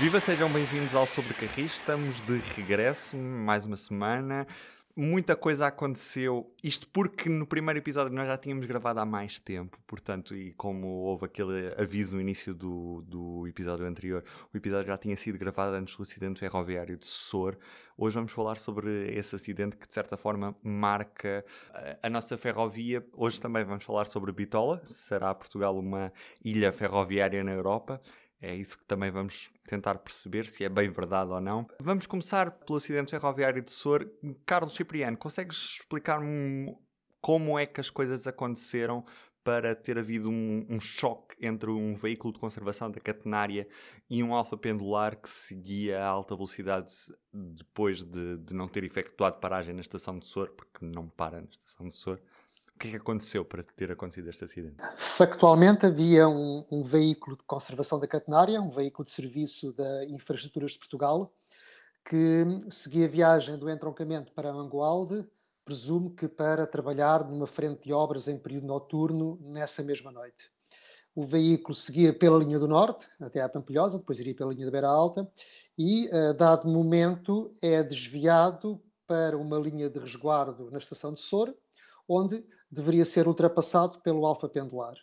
Viva, sejam bem-vindos ao Sobrecarris. Estamos de regresso, mais uma semana. Muita coisa aconteceu. Isto porque no primeiro episódio nós já tínhamos gravado há mais tempo, portanto, e como houve aquele aviso no início do, do episódio anterior, o episódio já tinha sido gravado antes do acidente ferroviário de Sor. Hoje vamos falar sobre esse acidente que de certa forma marca a, a nossa ferrovia. Hoje também vamos falar sobre Bitola. Será Portugal uma ilha ferroviária na Europa? É isso que também vamos tentar perceber se é bem verdade ou não. Vamos começar pelo acidente ferroviário de Sor. Carlos Cipriano, consegues explicar-me como é que as coisas aconteceram para ter havido um, um, choque entre um veículo de conservação da catenária e um alfa pendular que seguia a alta velocidade depois de, de não ter efetuado paragem na estação de Sor, porque não para na estação de Sor. O que é que aconteceu para ter acontecido este acidente? Factualmente havia um, um, veículo de conservação da catenária, um veículo de serviço da Infraestruturas de Portugal, que seguia viagem do entroncamento para Mangualde, presumo que para trabalhar numa frente de obras em período noturno nessa mesma noite. O veículo seguia pela linha do norte, até à Pampilhosa, depois iria pela linha da Beira Alta, e, a dado momento, é desviado para uma linha de resguardo na estação de Sor, onde deveria ser ultrapassado pelo alfa pendular.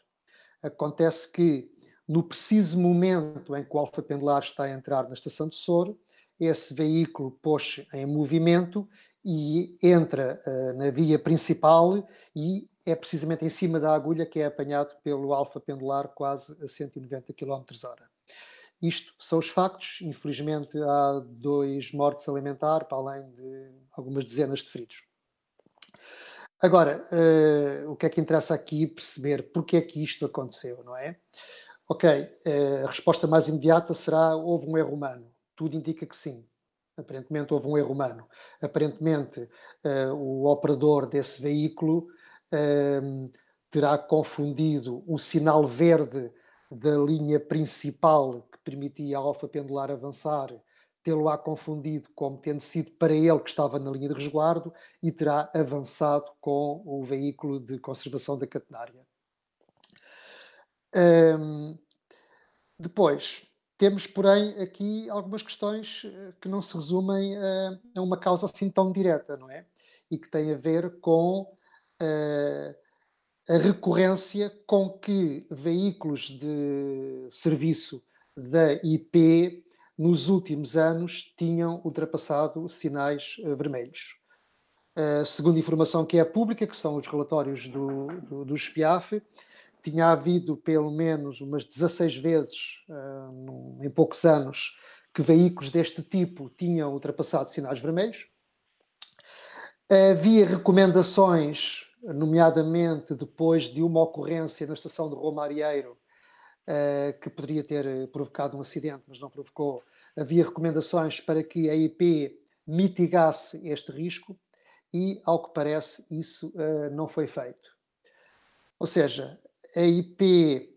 Acontece que, no preciso momento em que o alfa pendular está a entrar na estação de Soro, esse veículo pôs em movimento e entra uh, na via principal e é precisamente em cima da agulha que é apanhado pelo alfa pendular quase a 190 km hora. Isto são os factos. Infelizmente, há dois mortos alimentar, para além de algumas dezenas de feridos. Agora, uh, o que é que interessa aqui perceber porque é que isto aconteceu, não é? Ok, uh, a resposta mais imediata será houve um erro humano. Tudo indica que sim. Aparentemente houve um erro humano. Aparentemente uh, o operador desse veículo ehm, terá confundido o sinal verde da linha principal que permitia a alfa pendular avançar tê-lo-á confundido como tendo sido para ele que estava na linha de resguardo e terá avançado com o veículo de conservação da catenária. Um, depois, temos, porém, aqui algumas questões eh, que não se resumem a, a uma causa assim tão direta, não é? E que têm a ver com uh, a recorrência com que veículos de serviço da IP nos últimos anos tinham ultrapassado sinais uh, vermelhos. Uh, segundo informação que é pública, que são os relatórios do, do, do SPIAF, tinha havido pelo menos umas 16 vezes num, em poucos anos que veículos deste tipo tinham ultrapassado sinais vermelhos. Havia recomendações, nomeadamente depois de uma ocorrência na estação de Romarieiro, que poderia ter eh, provocado um acidente, mas não provocou. Havia recomendações para que a IP mitigasse este risco e, ao que parece, isso uh, não foi feito. Ou seja, a IP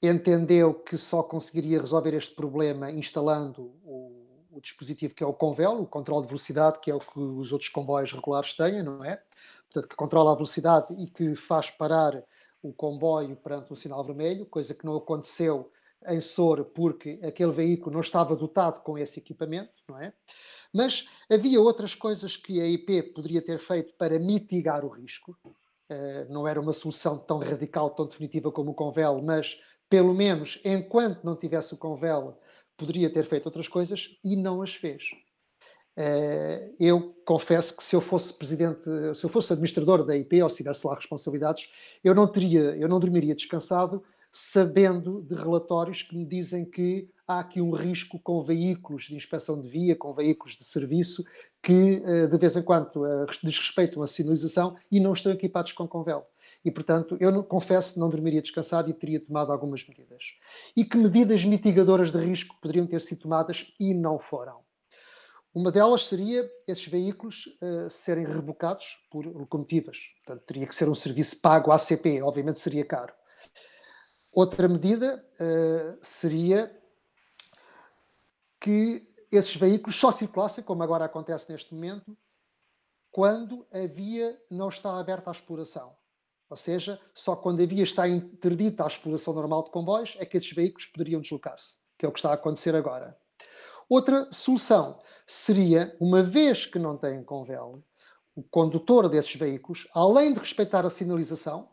entendeu que só conseguiria resolver este problema instalando o, o, dispositivo que é o Convel, o controle de velocidade, que é o que os outros comboios regulares têm, não é? Portanto, que controla a velocidade e que faz parar o comboio perante um sinal vermelho, coisa que não aconteceu em Sor porque aquele veículo não estava dotado com esse equipamento, não é? Mas havia outras coisas que a IP poderia ter feito para mitigar o risco. Uh, não era uma solução tão radical, tão definitiva como o Convel, mas pelo menos enquanto não tivesse o Convel, poderia ter feito outras coisas e não as fez. Eh, eu confesso que se eu fosse presidente, se eu fosse administrador da IP ou se tivesse lá responsabilidades, eu não teria, eu não dormiria descansado sabendo de relatórios que me dizem que há aqui um risco com veículos de inspeção de via, com veículos de serviço que eh, de vez em quando eh, desrespeitam a sinalização e não estão equipados com convel. E, portanto, eu não, confesso que não dormiria descansado e teria tomado algumas medidas. E que medidas mitigadoras de risco poderiam ter sido tomadas e não foram. Uma delas seria esses veículos uh, serem rebocados por locomotivas. Portanto, teria que ser um serviço pago à ACP, obviamente seria caro. Outra medida uh, seria que esses veículos só circulassem, como agora acontece neste momento, quando a via não está aberta à exploração. Ou seja, só quando a via está interdita à exploração normal de comboios é que esses veículos poderiam deslocar-se, que é o que está a acontecer agora. Outra solução seria, uma vez que não tem convelo, o condutor desses veículos, além de respeitar a sinalização,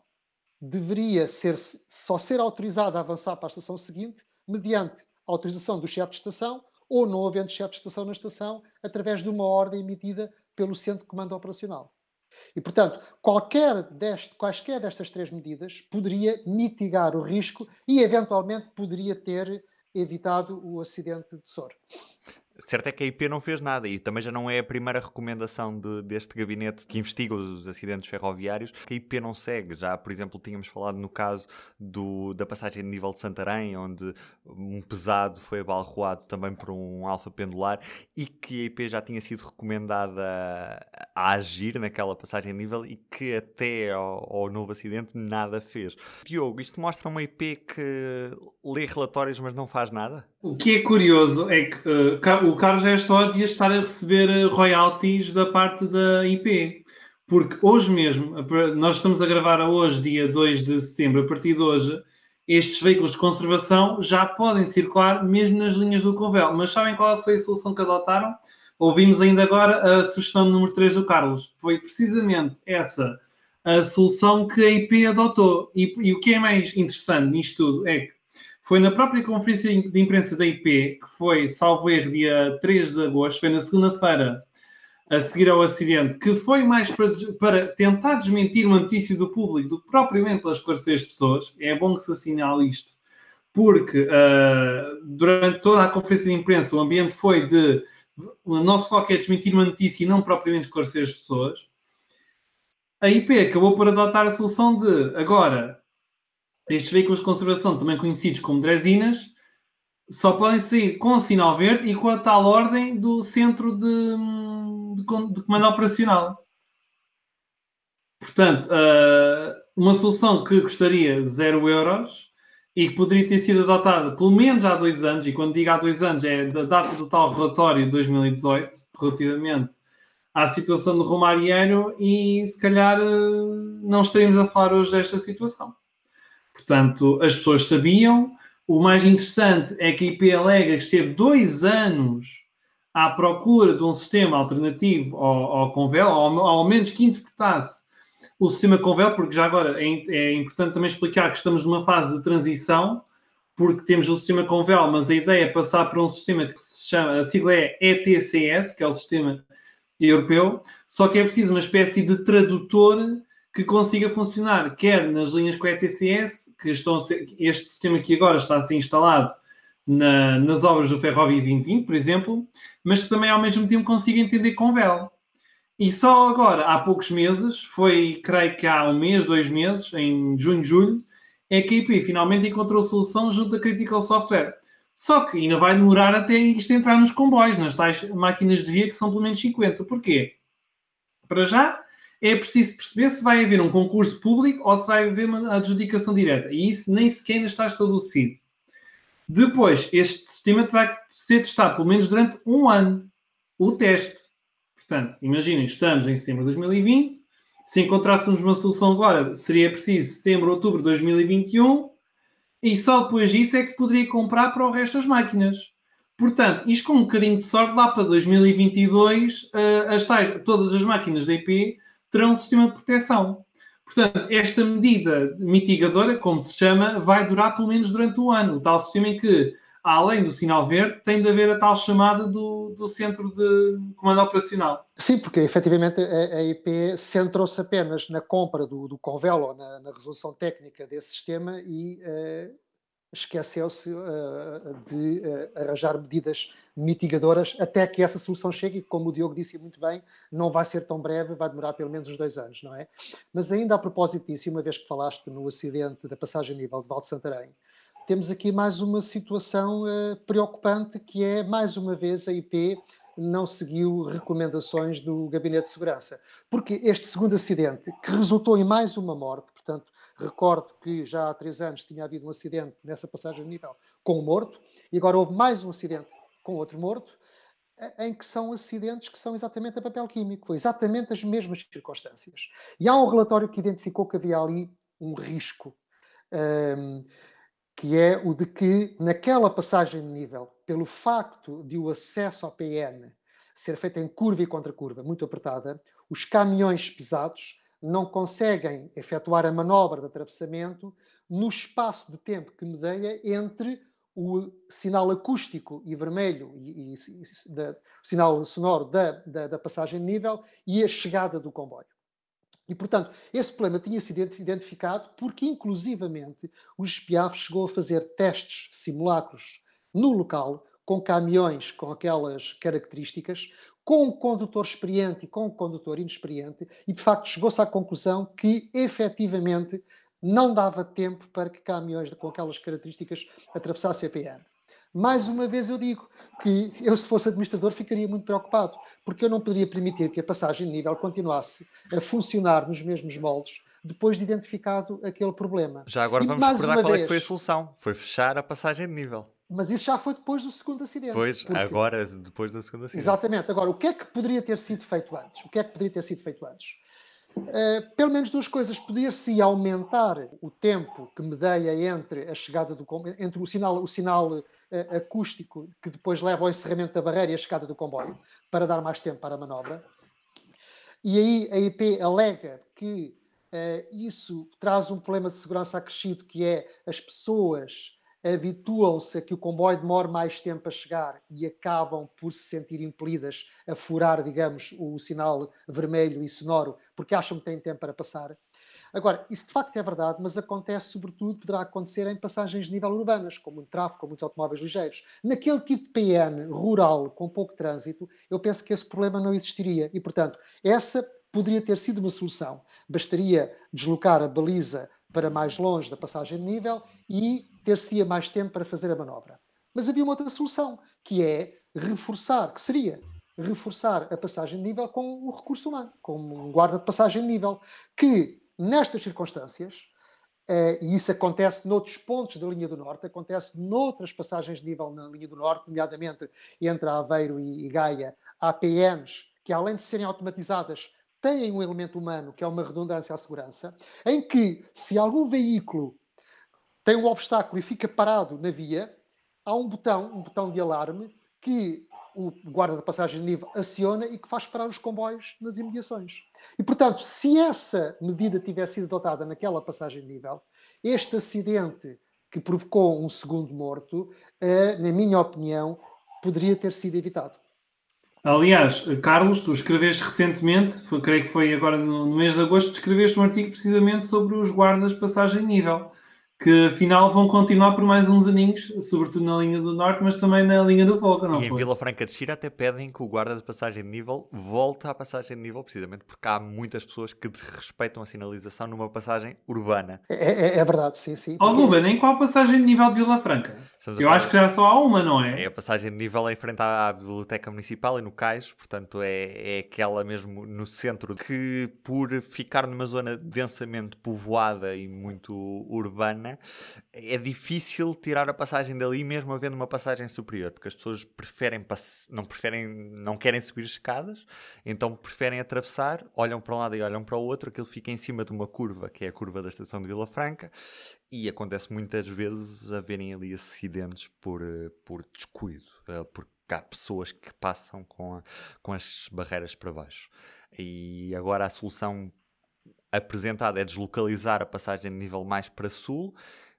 deveria ser, só ser autorizado a avançar para a estação seguinte mediante autorização do chefe de estação ou não havendo chefe de estação na estação, através de uma ordem emitida pelo Centro de Comando Operacional. E, portanto, qualquer deste, quaisquer destas três medidas poderia mitigar o risco e, eventualmente, poderia ter evitado o acidente de Sor. Certo é que a IP não fez nada e também já não é a primeira recomendação de, deste gabinete que investiga os acidentes ferroviários que a IP não segue. Já, por exemplo, tínhamos falado no caso do, da passagem de nível de Santarém, onde um pesado foi abalroado também por um alfa pendular e que a IP já tinha sido recomendada a agir naquela passagem de nível e que até ao, ao novo acidente nada fez. Diogo, isto mostra uma IP que lê relatórios mas não faz nada? O que é curioso é que uh, o Carlos é só devia estar a receber eh, royalties da parte da IP. Porque hoje mesmo, nós estamos a gravar hoje, dia 2 de setembro, a partir de hoje, estes veículos de conservação já podem circular mesmo nas linhas do Convel. Mas sabem qual foi a solução que adotaram? Ouvimos ainda agora a sugestão número 3 do Carlos. Foi precisamente essa a solução que a IP adotou. E, e o que é mais interessante nisto tudo é que foi na própria conferência de imprensa da IP, que foi, salvo erro, dia 3 de agosto, foi na segunda-feira, a seguir ao acidente, que foi mais para, para, tentar desmentir uma notícia do público do que propriamente para esclarecer as pessoas. É bom que se assinale isto, porque uh, durante toda a conferência de imprensa o ambiente foi de o nosso foco é desmentir uma notícia e não propriamente esclarecer as pessoas. A IP acabou por adotar a solução de agora estes veículos de conservação, também conhecidos como dresinas, só podem sair com sinal verde e com a tal ordem do centro de, de, de comando operacional. Portanto, uh, uma solução que custaria 0 euros e que poderia ter sido adotada pelo menos há dois anos, e quando digo há dois anos é da data do tal relatório de 2018, relativamente à situação do Romário e se calhar uh, não estaríamos a falar hoje desta situação. Portanto, as pessoas sabiam. O mais interessante é que a IP alega que esteve dois anos à procura de um sistema alternativo ao, ao Convel, ao, ao menos que interpretasse o sistema Convel, porque já agora é, é, importante também explicar que estamos numa fase de transição, porque temos o sistema Convel, mas a ideia é passar para um sistema que se chama, a sigla é ETCS, que é o sistema europeu, só que é preciso uma espécie de tradutor que consiga funcionar, quer nas linhas com ETCS, que estão ser, este sistema que agora está a ser instalado na, nas obras do Ferrovia 2020, por exemplo, mas que também ao mesmo tempo consiga entender com VEL. E só agora, há poucos meses, foi, creio que há um mês, dois meses, em junho, julho, é que a IP finalmente encontrou solução junto a Critical Software. Só que ainda vai demorar até isto entrar nos comboios, nas tais máquinas de via que são pelo menos 50. Porquê? Para já, é preciso perceber se vai haver um concurso público ou se vai haver uma adjudicação direta. E isso nem sequer ainda está estabelecido. Depois, este sistema que ser testado pelo menos durante um ano. O teste. Portanto, imaginem, estamos em setembro de 2020. Se encontrássemos uma solução agora, seria preciso setembro, outubro de 2021. E só depois disso é que se poderia comprar para o resto das máquinas. Portanto, isto com um bocadinho de sorte, lá para 2022, uh, eh, as tais, todas as máquinas da IP terão um sistema de proteção. Portanto, esta medida mitigadora, como se chama, vai durar pelo menos durante um ano. O tal sistema em que, além do sinal verde, tem de haver a tal chamada do, do centro de comando operacional. Sim, porque efetivamente a, a IP centrou-se apenas na compra do, do Convel ou na, na, resolução técnica desse sistema e uh, esqueceu-se uh, de uh, arranjar medidas mitigadoras até que essa solução chegue, e como o Diogo disse muito bem, não vai ser tão breve, vai demorar pelo menos uns dois anos, não é? Mas ainda a propósito disso, uma vez que falaste no acidente da passagem a nível de Val de Santarém, temos aqui mais uma situação uh, preocupante, que é, mais uma vez, a IP não seguiu recomendações do Gabinete de Segurança. Porque este segundo acidente, que resultou em mais uma morte, portanto, recordo que já há três anos tinha havido um acidente nessa passagem de nível com um morto, e agora houve mais um acidente com outro morto, em que são acidentes que são exatamente a papel químico, exatamente as mesmas circunstâncias. E há um relatório que identificou que havia ali um risco. Um, que é o de que naquela passagem de nível, pelo facto de o acesso ao PN ser feito em curva e contra curva, muito apertada, os caminhões pesados não conseguem efetuar a manobra de atravessamento no espaço de tempo que medeia entre o sinal acústico e vermelho, e, e, e da, o sinal sonoro da, da, da, passagem de nível e a chegada do comboio. E, portanto, esse problema tinha sido identificado porque, inclusivamente, o espiaf chegou a fazer testes simulacros no local, com caminhões com aquelas características, com um condutor experiente e com um condutor inexperiente, e de facto chegou-se à conclusão que, efetivamente, não dava tempo para que caminhões com aquelas características atravessassem a PM. Mais uma vez eu digo que eu, se fosse administrador, ficaria muito preocupado, porque eu não poderia permitir que a passagem de nível continuasse a funcionar nos mesmos moldes depois de identificado aquele problema. Já agora e, vamos recordar qual vez, é que foi a solução. Foi fechar a passagem de nível. Mas isso já foi depois do segundo acidente. Pois, porque... agora, depois do segundo acidente. Exatamente. Agora, o que é que poderia ter sido feito antes? O que é que poderia ter sido feito antes? Uh, pelo menos duas coisas. Poder-se aumentar o tempo que medeia entre a chegada do entre o sinal, o sinal uh, acústico que depois leva ao encerramento da barreira e a chegada do comboio, para dar mais tempo para a manobra. E aí a IP alega que uh, isso traz um problema de segurança acrescido, que é as pessoas habituam-se a que o comboio demore mais tempo a chegar e acabam por se sentir impelidas a furar, digamos, o sinal vermelho e sonoro, porque acham que têm tempo para passar. Agora, isso de facto é verdade, mas acontece sobretudo, poderá acontecer em passagens de nível urbanas, com muito tráfego, com muitos automóveis ligeiros. Naquele tipo de PN rural, com pouco trânsito, eu penso que esse problema não existiria. E, portanto, essa poderia ter sido uma solução. Bastaria deslocar a baliza para mais longe da passagem de nível e ter-se-ia mais tempo para fazer a manobra. Mas havia uma outra solução, que é reforçar, que seria reforçar a passagem de nível com o recurso humano, com um guarda de passagem de nível, que nestas circunstâncias, eh, e isso acontece noutros pontos da linha do Norte, acontece noutras passagens de nível na linha do Norte, nomeadamente entre Aveiro e Gaia, há PNs que, além de serem automatizadas, têm um elemento humano, que é uma redundância à segurança, em que se algum veículo tem um obstáculo e fica parado na via, há um botão, um botão de alarme, que o guarda da passagem de nível aciona e que faz parar os comboios nas imediações. E, portanto, se essa medida tivesse sido adotada naquela passagem de nível, este acidente que provocou um segundo morto, eh, na minha opinião, poderia ter sido evitado. Aliás, Carlos, tu escreveste recentemente, foi, creio que foi agora no, mês de agosto, escreveste um artigo precisamente sobre os guardas passagem nível que afinal vão continuar por mais uns aninhos, sobretudo na linha do Norte, mas também na linha do Volga, não E em Vila Franca de Xira até pedem que o guarda de passagem de nível volte à passagem de nível, precisamente porque há muitas pessoas que desrespeitam a sinalização numa passagem urbana. É, é, é verdade, sim, sim. Ó, oh, Ruben, nem qual a passagem de nível de Vila Franca? Eu acho que já só há uma, não é? É a passagem de nível em frente à Biblioteca Municipal e no Cais, portanto é, é aquela mesmo no centro que, por ficar numa zona densamente povoada e muito urbana, né? é difícil tirar a passagem dali, mesmo havendo uma passagem superior, porque as pessoas preferem não preferem, não querem subir escadas, então preferem atravessar, olham para um lado e olham para o outro, aquilo fica em cima de uma curva, que é a curva da estação de Vila Franca, e acontece muitas vezes haverem ali acidentes por, eh, por descuido, eh, porque há pessoas que passam com, a, com as barreiras para baixo. E agora a solução apresentada é deslocalizar a passagem de nível mais para sul,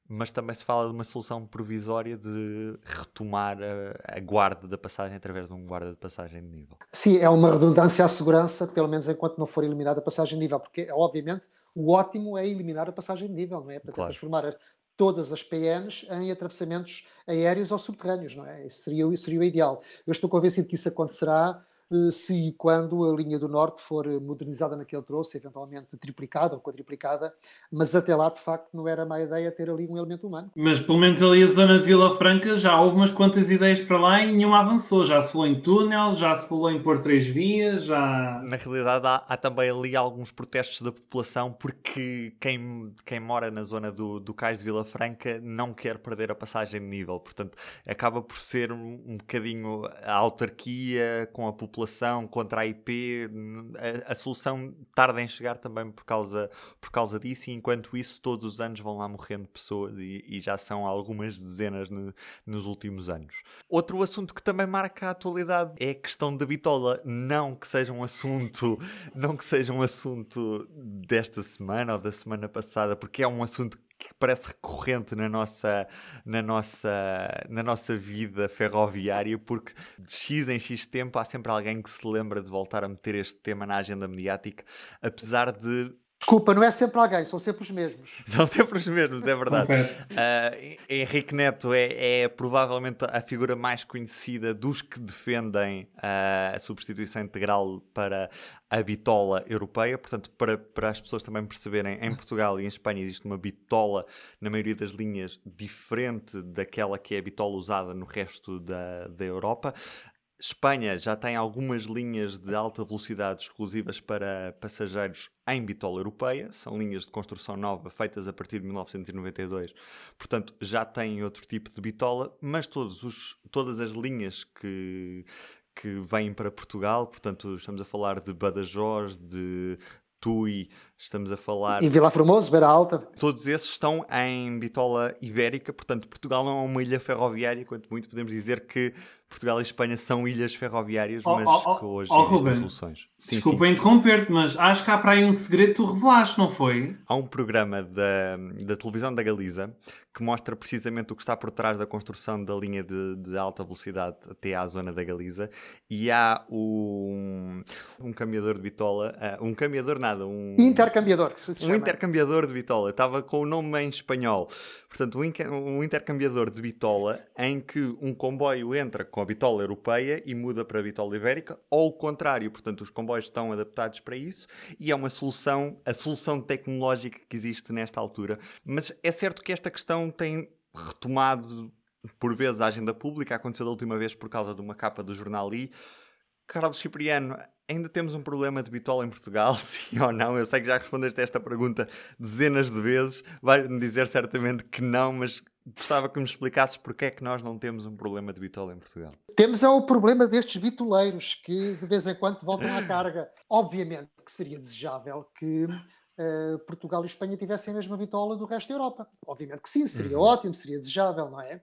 mas também se fala de uma solução provisória de retomar a, a, guarda da passagem através de um guarda de passagem de nível. Sim, é uma redundância à segurança, pelo menos enquanto não for eliminada a passagem de nível, porque obviamente o ótimo é eliminar a passagem de nível, não é? Para claro. transformar todas as PNs em atravessamentos aéreos ou subterrâneos, não é? Isso seria, seria o ideal. Eu estou convencido que isso acontecerá se e quando a linha do Norte for modernizada naquele troço, eventualmente triplicada ou quadriplicada, mas até lá, de facto, não era má ideia ter ali um elemento humano. Mas pelo menos ali a zona de Vila Franca já houve umas quantas ideias para lá e nenhuma avançou. Já se falou em túnel, já se falou em pôr três vias, já... Na realidade há, há também ali alguns protestos da população porque quem, quem mora na zona do, do Cais de Vila Franca não quer perder a passagem de nível, portanto acaba por ser um, um bocadinho a autarquia com a população população, contra a IP, a, a, solução tarda em chegar também por causa, por causa disso, e enquanto isso, todos os anos vão lá morrendo pessoas e, e já são algumas dezenas no, nos últimos anos. Outro assunto que também marca a atualidade é a questão da bitola. Não que seja um assunto, não que seja um assunto desta semana ou da semana passada, porque é um assunto parece recorrente na nossa, na, nossa, na nossa vida ferroviária, porque de X em X tempo há sempre alguém que se lembra de voltar a meter este tema na agenda mediática, apesar de Desculpa, não é sempre alguém, são sempre os mesmos. São sempre os mesmos, é verdade. Uh, Henrique Neto é, é, provavelmente a figura mais conhecida dos que defendem uh, a substituição integral para a bitola europeia. Portanto, para, para as pessoas também perceberem, em Portugal e em Espanha existe uma bitola, na maioria das linhas, diferente daquela que é a bitola usada no resto da, da Europa. Espanha já tem algumas linhas de alta velocidade exclusivas para passageiros em bitola europeia, são linhas de construção nova feitas a partir de 1992, portanto já têm outro tipo de bitola, mas todos os, todas as linhas que, que vêm para Portugal, portanto estamos a falar de Badajoz, de Tui, estamos a falar. E Vila Formoso, Beira Alta. Todos esses estão em bitola ibérica, portanto, Portugal não é uma ilha ferroviária, quanto muito podemos dizer que Portugal e Espanha são ilhas ferroviárias, mas oh, oh, que hoje oh, existem soluções. Sim, desculpa interromper-te, mas acho que há para aí um segredo que tu revelaste, não foi? Há um programa da, da televisão da Galiza que mostra precisamente o que está por trás da construção da linha de, de alta velocidade até à zona da Galiza e há um, um cambiador de bitola, uh, um cambiador nada, um... Intercambiador. um intercambiador de bitola, estava com o nome em espanhol. Portanto, um, um intercambiador de bitola em que um comboio entra com a bitola europeia e muda para a bitola ibérica, ou o contrário, portanto, os comboios estão adaptados para isso e é uma solução, a solução tecnológica que existe nesta altura. Mas é certo que esta questão tem retomado por vezes a agenda pública, aconteceu da última vez por causa de uma capa do jornal I. Carlos Cipriano, ainda temos um problema de bitola em Portugal, sim ou não? Eu sei que já respondeste a esta pergunta dezenas de vezes, vai-me dizer certamente que não, mas gostava que me explicasses porque é que nós não temos um problema de bitola em Portugal. Temos é o problema destes bitoleiros que de vez em quando voltam à carga. Obviamente que seria desejável que uh, Portugal e Espanha tivessem a mesma bitola do resto da Europa. Obviamente que sim, seria uhum. ótimo, seria desejável, não é?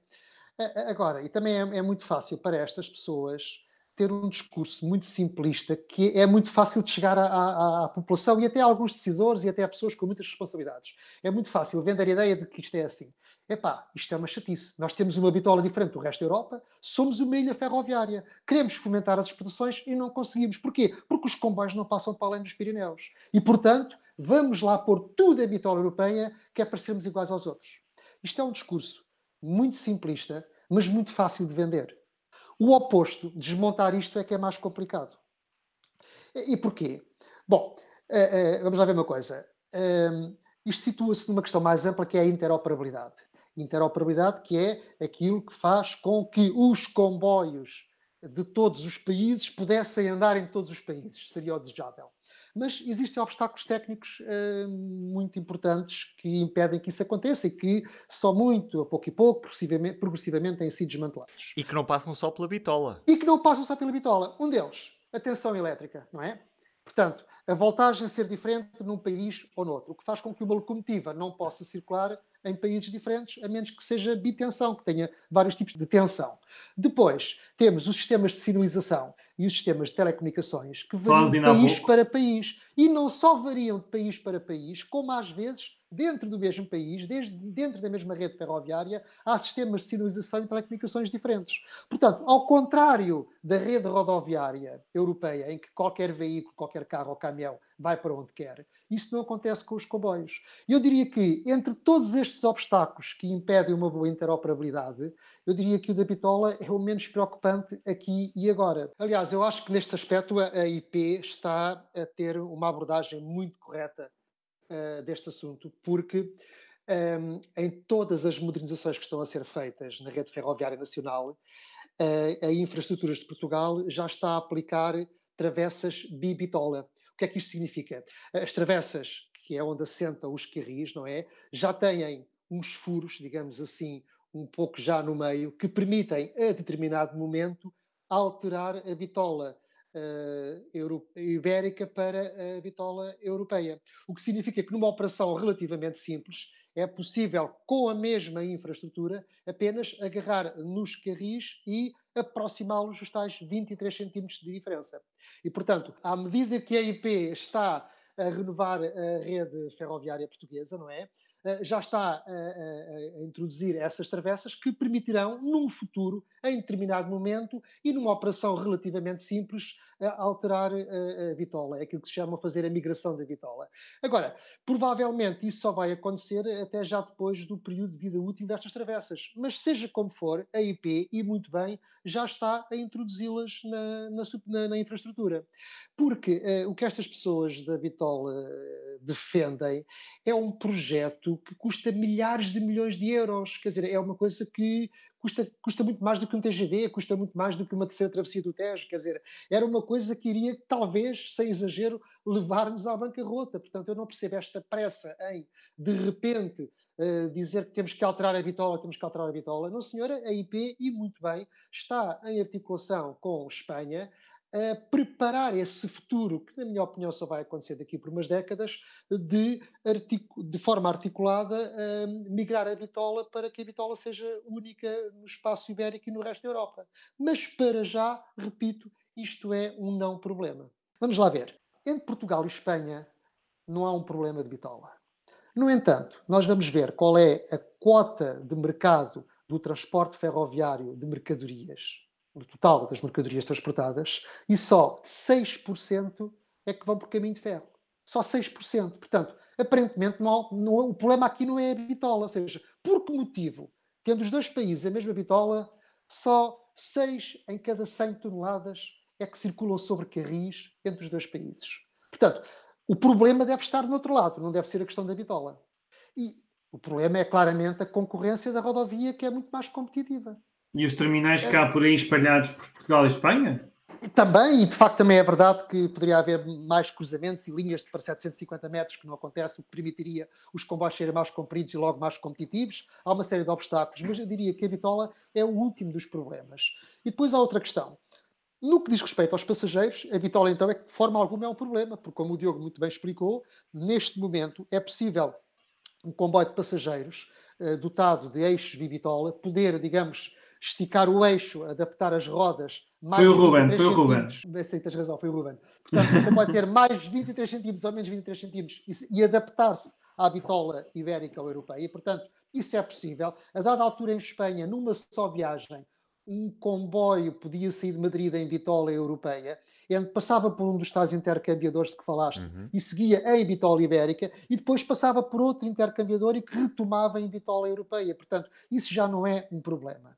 Uh, agora, e também é, é muito fácil para estas pessoas ter um discurso muito simplista que é muito fácil de chegar à, à, à, população e até a alguns decisores e até a pessoas com muitas responsabilidades. É muito fácil vender a ideia de que isto é assim. Epá, isto é uma chatice. Nós temos uma bitola diferente do resto da Europa, somos uma ilha ferroviária. Queremos fomentar as exportações e não conseguimos. Porquê? Porque os comboios não passam para além dos Pirineus. E, portanto, vamos lá pôr tudo a bitola europeia, que é para sermos iguais aos outros. Isto é um discurso muito simplista, mas muito fácil de vender. O oposto, desmontar isto, é que é mais complicado. E porquê? Bom, eh, eh, vamos lá ver uma coisa. Ehm, isto situa-se numa questão mais ampla que é a interoperabilidade. Interoperabilidade que é aquilo que faz com que os comboios de todos os países pudessem andar em todos os países. Seria o desejável. Mas existem obstáculos técnicos uh, muito importantes que impedem que isso aconteça e que só muito, a pouco e pouco, progressivamente, progressivamente têm sido desmantelados. E que não passam só pela bitola. E que não passam só pela bitola. Um deles, a tensão elétrica, não é? Portanto, a voltagem ser diferente num país ou noutro, o que faz com que uma locomotiva não possa circular em países diferentes, a menos que seja bitensão, que tenha vários tipos de tensão. Depois, temos os sistemas de sinalização e os sistemas de telecomunicações que variam de país para país. E não só variam de país para país, como às vezes dentro do mesmo país, desde dentro da mesma rede ferroviária, há sistemas de sinalização e telecomunicações diferentes. Portanto, ao contrário da rede rodoviária europeia, em que qualquer veículo, qualquer carro ou caminhão vai para onde quer, isso não acontece com os comboios. Eu diria que, entre todos estes obstáculos que impedem uma boa interoperabilidade, eu diria que o da Bitola é o menos preocupante aqui e agora. Aliás, eu acho que neste aspecto a IP está a ter uma abordagem muito correta uh, deste assunto, porque um, ehm, em todas as modernizações que estão a ser feitas na rede ferroviária nacional, uh, a Infraestruturas de Portugal já está a aplicar travessas bibitola. O que é que isto significa? As travessas, que é onde assentam os carris, não é? Já têm uns furos, digamos assim, um pouco já no meio, que permitem, a determinado momento, alterar a bitola uh, ibérica para a bitola europeia. O que significa que numa operação relativamente simples é possível, com a mesma infraestrutura, apenas agarrar nos carris e aproximá-los dos tais 23 centímetros de diferença. E, portanto, à medida que a IP está a renovar a rede ferroviária portuguesa, não é? Eh, já está a, a, a, introduzir essas travessas que permitirão, num futuro, em determinado momento e numa operação relativamente simples, alterar a, bitola. É aquilo que se chama fazer a migração da bitola. Agora, provavelmente isso só vai acontecer até já depois do período de vida útil destas travessas. Mas seja como for, a IP, e muito bem, já está a introduzi-las na, na, na, na, infraestrutura. Porque uh, o que estas pessoas da bitola defendem é um projeto que custa milhares de milhões de euros. Quer dizer, é uma coisa que custa, custa muito mais do que um TGV, custa muito mais do que uma terceira travessia do Tejo. Quer dizer, era uma coisa que iria, talvez, sem exagero, levar-nos à bancarrota. Portanto, eu não percebo esta pressa em, de repente, Uh, dizer que temos que alterar a bitola, temos que alterar a bitola. Não, senhora, a IP, e muito bem, está em articulação com Espanha a preparar esse futuro, que na minha opinião só vai acontecer daqui por umas décadas, de, de forma articulada uh, migrar a bitola para que a bitola seja única no espaço ibérico e no resto da Europa. Mas para já, repito, isto é um não problema. Vamos lá ver. Entre Portugal e Espanha não há um problema de bitola. No entanto, nós vamos ver qual é a quota de mercado do transporte ferroviário de mercadorias no total das mercadorias transportadas, e só 6% é que vão por caminho de ferro. Só 6%. Portanto, aparentemente, não, não, o problema aqui não é a bitola. Ou seja, por que motivo, tendo os dois países a mesma bitola, só 6 em cada 100 toneladas é que circulam sobre carris entre os dois países? Portanto, o problema deve estar no outro lado, não deve ser a questão da bitola. E o problema é claramente a concorrência da rodovia, que é muito mais competitiva. E os terminais que há por aí espalhados por Portugal e Espanha? Também, e de facto também é verdade que poderia haver mais cruzamentos e linhas de para 750 metros que não acontece, o que permitiria os comboios serem mais compridos e logo mais competitivos. Há uma série de obstáculos, mas eu diria que a bitola é o último dos problemas. E depois há outra questão. No que diz respeito aos passageiros, a bitola então é que de forma alguma é um problema, porque como o Diogo muito bem explicou, neste momento é possível um comboio de passageiros uh, dotado de eixos de bitola poder, digamos, esticar o eixo, adaptar as rodas. Mais foi o Ruben, foi o Ruben. Sei, tens razão, foi o Ruben. Portanto, pode ter mais 23 centímetros ou menos 23 centímetros e, e adaptar-se à bitola ibérica ou europeia. E, portanto, isso é possível. A dada altura em Espanha, numa só viagem, um comboio podia sair de Madrid em bitola europeia, passava por um dos tais intercambiadores de que falaste uhum. e seguia em bitola ibérica e depois passava por outro intercambiador e que retomava em bitola europeia. Portanto, isso já não é um problema.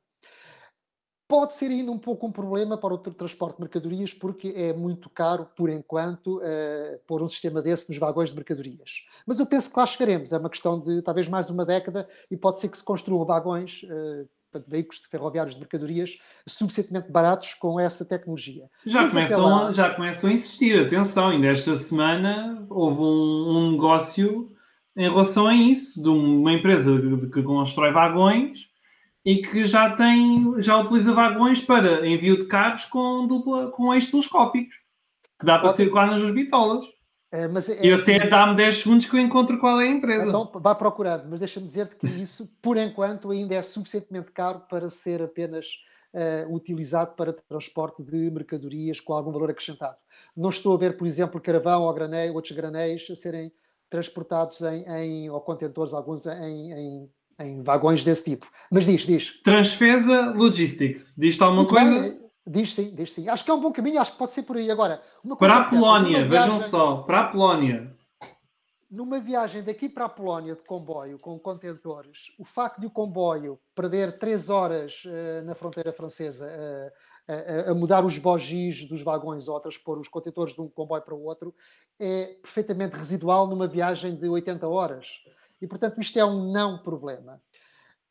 Pode ser ainda um pouco um problema para o transporte de mercadorias, porque é muito caro, por enquanto, uh, pôr um sistema desse nos vagões de mercadorias. Mas eu penso que lá chegaremos. É uma questão de talvez mais de uma década e pode ser que se construam vagões, uh, portanto, veículos ferroviários de mercadorias suficientemente baratos com essa tecnologia. Já começam, já começam a insistir. Atenção, ainda esta semana houve um, um negócio em relação a isso, de uma empresa que constrói vagões e que já tem, já utiliza vagões para envio de carros com dupla, com eixos telescópicos, que dá para circular nas duas bitolas. É, mas é, e até assim, dá-me 10 segundos que eu encontro qual é a empresa. Então, vá procurando, mas deixa-me dizer-te que isso, por enquanto, ainda é suficientemente caro para ser apenas uh, utilizado para transporte de mercadorias com algum valor acrescentado. Não estou a ver, por exemplo, caravão ou graneio, outros granéis a serem transportados em, em ou contentores, alguns em, em em vagões desse tipo. Mas diz, diz. Transfesa Logistics, diz-te alguma Muito coisa? Bem, diz sim, diz sim. Acho que é um bom caminho, acho que pode ser por aí. Agora, para a Polónia, vejam só, para a Polónia. Numa viagem daqui para a Polónia de comboio com contentores, o facto de o comboio perder três horas uh, na fronteira francesa uh, a mudar os bogis dos vagões ou a transpor os contentores de um comboio para o outro é perfeitamente residual numa viagem de 80 horas. E, portanto, isto é um não problema.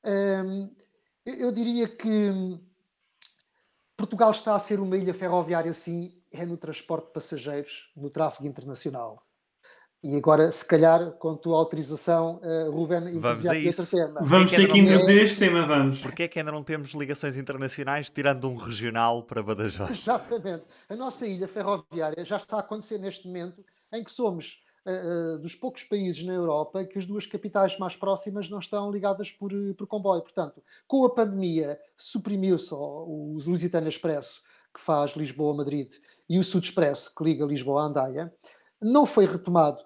Hum, eu diria que Portugal está a ser uma ilha ferroviária, sim, é no transporte de passageiros, no tráfego internacional. E agora, se calhar, com a tua autorização, uh, Ruben, vamos a isso. Tema. Vamos ter que introduzir este tema, vamos. Porquê é que ainda não temos ligações internacionais, tirando um regional para Badajoz? Exatamente. A nossa ilha ferroviária já está a acontecer neste momento em que somos dos poucos países na Europa que as duas capitais mais próximas não estão ligadas por, por comboio. Portanto, com a pandemia, suprimiu-se o Lusitano Expresso, que faz Lisboa-Madrid, e o Sud Expresso, que liga Lisboa a Andaia. Não foi retomado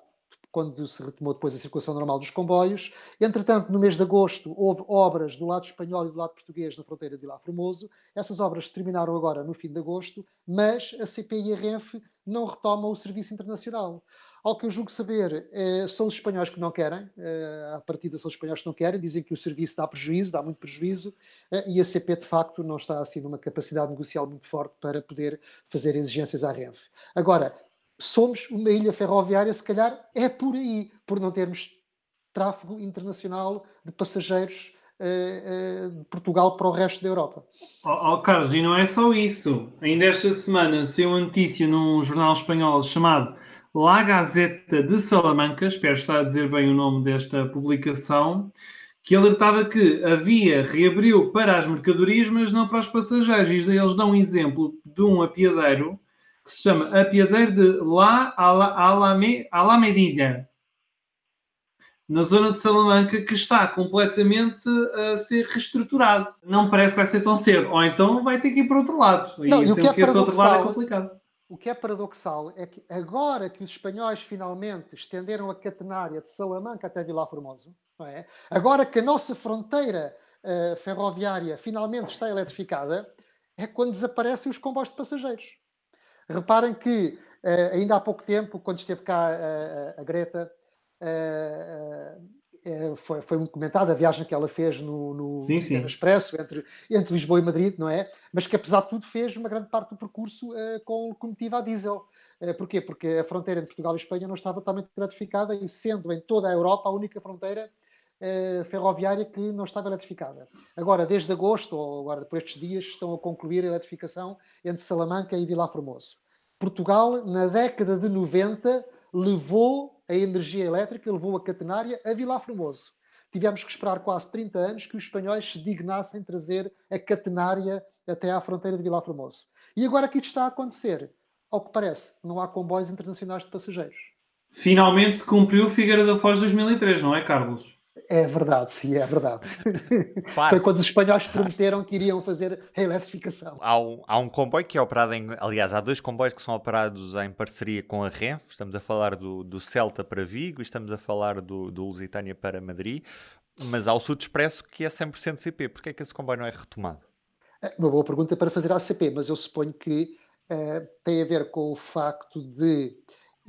quando se retomou depois a circulação normal dos comboios. Entretanto, no mês de agosto, houve obras do lado espanhol e do lado português na fronteira de Vila Formoso. Essas obras terminaram agora no fim de agosto, mas a CP e a Renfe não retomam o serviço internacional. Ao que eu julgo saber, eh, são os espanhóis que não querem, eh, a partida são os espanhóis que não querem, dizem que o serviço dá prejuízo, dá muito prejuízo, eh, e a CP de facto não está assim numa capacidade negocial muito forte para poder fazer exigências à Renfe. Agora, somos uma ilha ferroviária, se calhar é por aí, por não termos tráfego internacional de passageiros de Portugal para o resto da Europa. Oh, oh, Carlos, e não é só isso. Ainda esta semana saiu uma notícia num jornal espanhol chamado La Gazeta de Salamanca, espero estar a dizer bem o nome desta publicação, que alertava que a via reabriu para as mercadorias, mas não para os passageiros. E eles dão um exemplo de um apiadeiro que se chama Apiadeiro de La Alamedilla, na zona de Salamanca, que está completamente a ser reestruturado. Não parece que vai ser tão cedo. Ou então vai ter que ir para outro lado. Não, e, e o que é que esse outro lado é complicado. O que é paradoxal é que agora que os espanhóis finalmente estenderam a catenária de Salamanca até Vila Formoso, é? agora que a nossa fronteira uh, ferroviária finalmente está eletrificada, é quando desaparecem os comboios de passageiros. Reparem que uh, ainda há pouco tempo, quando esteve cá uh, a Greta, é, foi, foi muito comentada a viagem que ela fez no, no sim, sim. Expresso entre, entre Lisboa e Madrid, não é? Mas que apesar de tudo fez uma grande parte do percurso uh, com locomotiva a diesel. Porquê? Porque a fronteira entre Portugal e Espanha não estava totalmente gratificada e sendo em toda a Europa a única fronteira ferroviária que não estava eletrificada. Agora, desde agosto, ou agora por estes dias, estão a concluir a eletrificação entre Salamanca e Vila Formoso. Portugal, na década de 90, levou a energia elétrica levou a catenária a Vila Formoso. Tivemos que esperar quase 30 anos que os espanhóis se dignassem trazer a catenária até à fronteira de Vila Formoso. E agora que isto está a acontecer, ao que parece, não há comboios internacionais de passageiros. Finalmente se cumpriu o Figueira da Foz 2003, não é, Carlos? É verdade, sim, é verdade. Foi quando os espanhóis prometeram que iriam fazer a eletrificação. Há um, há um comboio que é operado em. Aliás, há dois comboios que são operados em parceria com a Renfe. Estamos a falar do, do Celta para Vigo e estamos a falar do, do Lusitânia para Madrid. Mas há o Sud Expresso que é 100% CP. Porquê é que esse comboio não é retomado? É uma boa pergunta para fazer à CP, mas eu suponho que uh, tem a ver com o facto de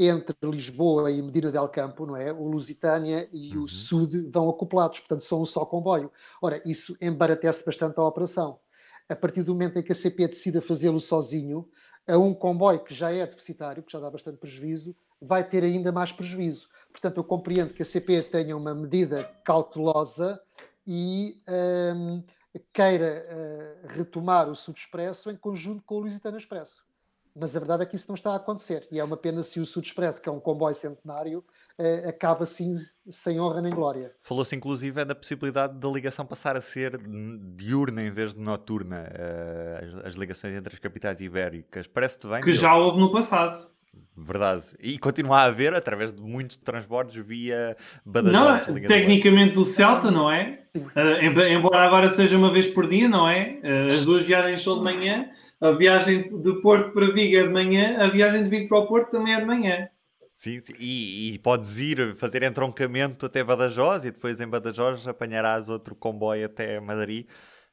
entre Lisboa e Medina del Campo, não é? O Lusitânia e uhum. o Sud vão acoplados, portanto são um só comboio. Ora, isso embaratece bastante a operação. A partir do momento em que a CP decida fazê-lo sozinho, a um comboio que já é deficitário, que já dá bastante prejuízo, vai ter ainda mais prejuízo. Portanto, eu compreendo que a CP tenha uma medida cautelosa e um, queira uh, retomar o Subexpresso em conjunto com o Lusitano Expresso. Mas a verdade é que isso não está a acontecer. E é uma pena se o Sud Expresso, que é um comboio centenário, eh, acaba assim sem honra nem glória. Falou-se inclusive é da possibilidade da ligação passar a ser diurna em vez de noturna, uh, as, ligações entre as capitais ibéricas. Parece-te bem? Que já houve no passado. Verdade. E continua a haver através de muitos transbordos via Badajoz. Não, tecnicamente do Celta, não é? Uh, embora agora seja uma vez por dia, não é? Uh, as duas viagens são de manhã a viagem de Porto para Vigo é de manhã, a viagem de Vigo para o Porto também é de manhã. Sim, sim. E, e, podes ir fazer entroncamento até Badajoz e depois em Badajoz apanharás outro comboio até Madrid,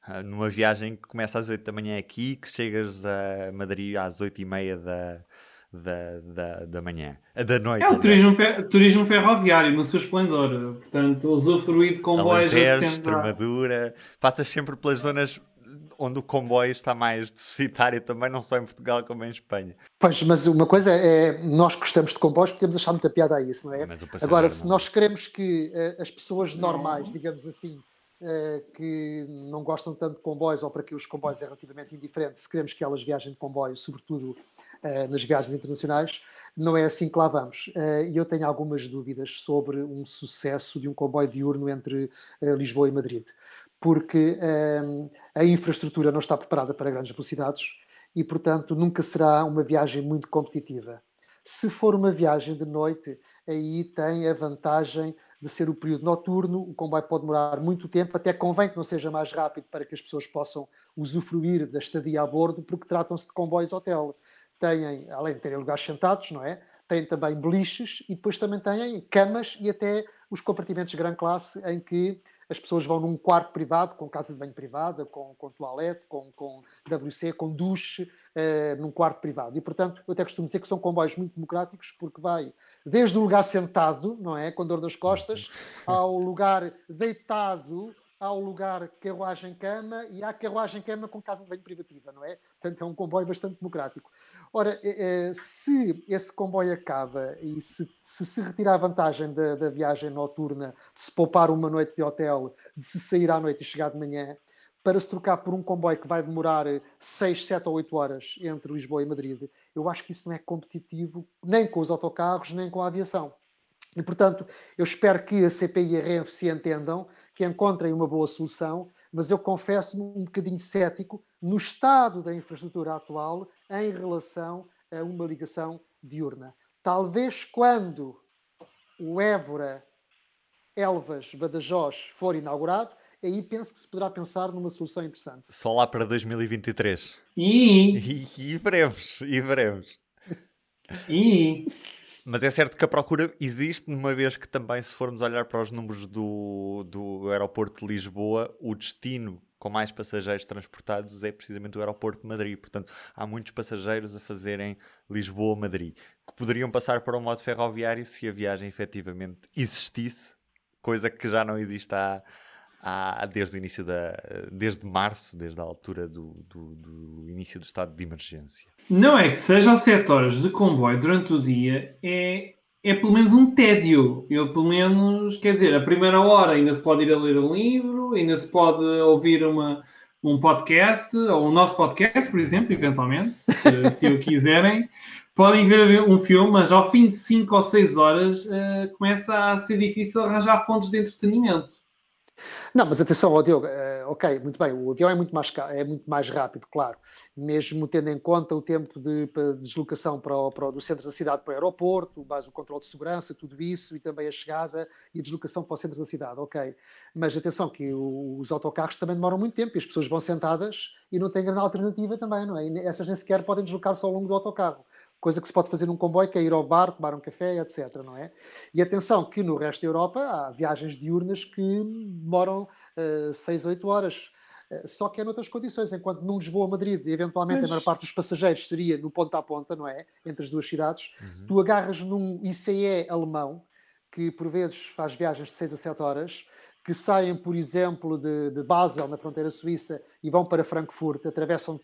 ah, numa viagem que começa às 8 da manhã aqui, que chegas a Madrid às 8 e meia da, da, da, da manhã, ah, da noite. É o turismo, turismo ferroviário no seu esplendor, portanto, usufruir de comboios. Alentejo, Extremadura, passas sempre pelas zonas onde o comboio está mais deficitário também, não só em Portugal como em Espanha. Pois, mas uma coisa é, nós gostamos de comboios, podemos achar muita piada a isso, não é? Agora, se nós queremos que uh, as pessoas normais, digamos assim, uh, que não gostam tanto de comboios ou para que os comboios é relativamente indiferente, se queremos que elas viajem de comboio, sobretudo nas viagens internacionais, não é assim que lá vamos. E eu tenho algumas dúvidas sobre um sucesso de um comboio diurno entre Lisboa e Madrid, porque a infraestrutura não está preparada para grandes velocidades e, portanto, nunca será uma viagem muito competitiva. Se for uma viagem de noite, aí tem a vantagem de ser o período noturno, o comboio pode demorar muito tempo, até convém que não seja mais rápido para que as pessoas possam usufruir da estadia a bordo, porque tratam-se de comboios hotel. Têm, além de terem lugares sentados, não é? Têm também beliches e depois também têm camas e até os compartimentos de grande classe em que as pessoas vão num quarto privado, com casa de banho privada, com, com toalete, com, com WC, com duche, uh, num quarto privado. E, portanto, eu até costumo dizer que são comboios muito democráticos, porque vai desde o lugar sentado, não é? Com dor nas costas, ao lugar deitado, ao lugar carruagem-cama e há carruagem-cama com casa de banho privativa, não é? Portanto, é um comboio bastante democrático. Ora, eh, eh, se esse comboio acaba e se se, se retirar a vantagem da, da, viagem noturna, de se poupar uma noite de hotel, de se sair à noite e chegar de manhã, para se trocar por um comboio que vai demorar 6, 7 ou 8 horas entre Lisboa e Madrid, eu acho que isso não é competitivo nem com os autocarros, nem com a aviação. E, portanto, eu espero que a CPI e a RENF se entendam, que encontrem uma boa solução, mas eu confesso-me um bocadinho cético no estado da infraestrutura atual em relação a uma ligação diurna. Talvez quando o Évora, Elvas, Badajoz for inaugurado, aí penso que se poderá pensar numa solução interessante. Só lá para 2023. E, e, e veremos, e veremos. E mas é certo que a procura existe, uma vez que também, se formos olhar para os números do, do aeroporto de Lisboa, o destino com mais passageiros transportados é precisamente o aeroporto de Madrid. Portanto, há muitos passageiros a fazerem Lisboa-Madrid, que poderiam passar para o modo ferroviário se a viagem efetivamente existisse, coisa que já não existe há, há, desde o início da desde março, desde a altura do, do, do, início do estado de emergência. Não é que seja a 7 horas de comboio durante o dia é, é pelo menos um tédio. Eu pelo menos, quer dizer, a primeira hora ainda se pode ir a ler um livro, ainda se pode ouvir uma, um podcast, ou o nosso podcast, por exemplo, eventualmente, se, se o quiserem. Podem ver um filme, mas ao fim de 5 ou 6 horas uh, começa a ser difícil arranjar fontes de entretenimento. Não, mas atenção, oh, Diogo, uh, ok, muito bem, o avião é muito, mais, é muito mais rápido, claro, mesmo tendo em conta o tempo de, de deslocação para o, para o, do centro da cidade para o aeroporto, mais o controle de segurança, tudo isso, e também a chegada e a deslocação para o centro da cidade, ok. Mas atenção que o, os autocarros também demoram muito tempo e as pessoas vão sentadas e não têm grande alternativa também, não é? E essas nem sequer podem deslocar-se ao longo do autocarro coisa que se pode fazer num comboio, que é ir ao bar, tomar um café, etc. Não é? E atenção que no resto da Europa há viagens diurnas que demoram uh, 6, 8 horas. Uh, só que é noutras condições, enquanto num Lisboa-Madrid, eventualmente Mas... a maior parte dos passageiros seria no ponta a ponta, não é? Entre as duas cidades, uhum. tu agarras num ICE alemão, que por vezes faz viagens de 6 a 7 horas, que saem, por exemplo, de, de Basel, na fronteira suíça, e vão para Frankfurt, atravessam,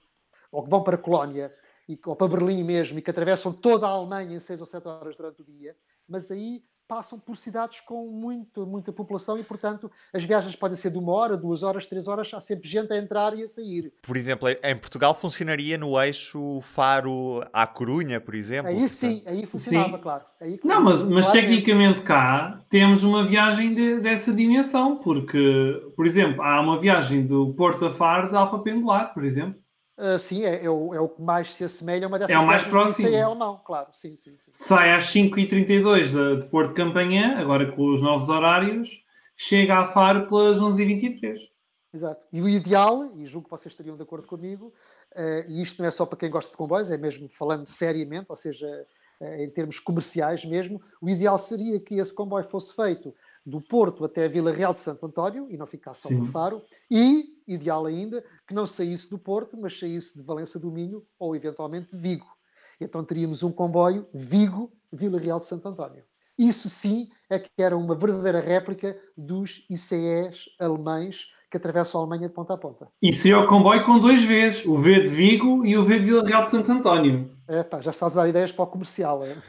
ou que vão para Colónia, e, ou para Berlim mesmo, e que atravessam toda a Alemanha em 6 ou 7 horas durante o dia, mas aí passam por cidades com muito, muita população e, portanto, as viagens podem ser de uma hora, duas horas, três horas, há sempre gente a entrar e a sair. Por exemplo, em Portugal funcionaria no eixo Faro à Corunha, por exemplo? Aí sim, aí funcionava, sim. claro. Aí, Não, mas, mas tecnicamente cá temos uma viagem de, dessa dimensão, porque, por exemplo, há uma viagem do Porto a Faro de Alfa Pendular, por exemplo. Uh, sim, é, é, o, é o que mais se assemelha a uma dessas É o mais próximo. É alemão, claro. Sim, sim, sim. Sai às 5h32 de, de Porto de Campanhã, agora com os novos horários, chega a Faro pelas 11h23. Exato. E o ideal, e julgo que vocês estariam de acordo comigo, uh, e isto não é só para quem gosta de comboios, é mesmo falando seriamente, ou seja, uh, em termos comerciais mesmo, o ideal seria que esse comboio fosse feito do Porto até a Vila Real de Santo António e não ficasse só no Faro, e, ideal ainda, que não saísse do Porto, mas saísse de Valença do Minho ou eventualmente de Vigo. Então teríamos um comboio Vigo-Vila Real de Santo António. Isso sim é que era uma verdadeira réplica dos ICEs alemães que atravessam a Alemanha de ponta a ponta. E seria o comboio com dois Vs, o V de Vigo e o V de Vila Real de Santo António. É pá, já estás a dar ideias para o comercial. É?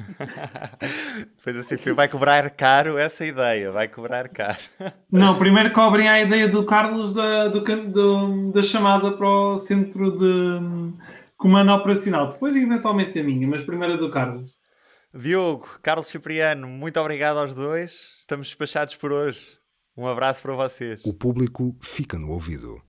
Pois assim, vai cobrar caro essa ideia, vai cobrar caro. Não, primeiro cobrem a ideia do Carlos da, do, do, da chamada para o centro de comando operacional. Depois, eventualmente, a minha, mas primeiro a do Carlos. Diogo, Carlos Cipriano, muito obrigado aos dois. Estamos despachados por hoje. Um abraço para vocês. O público fica no ouvido.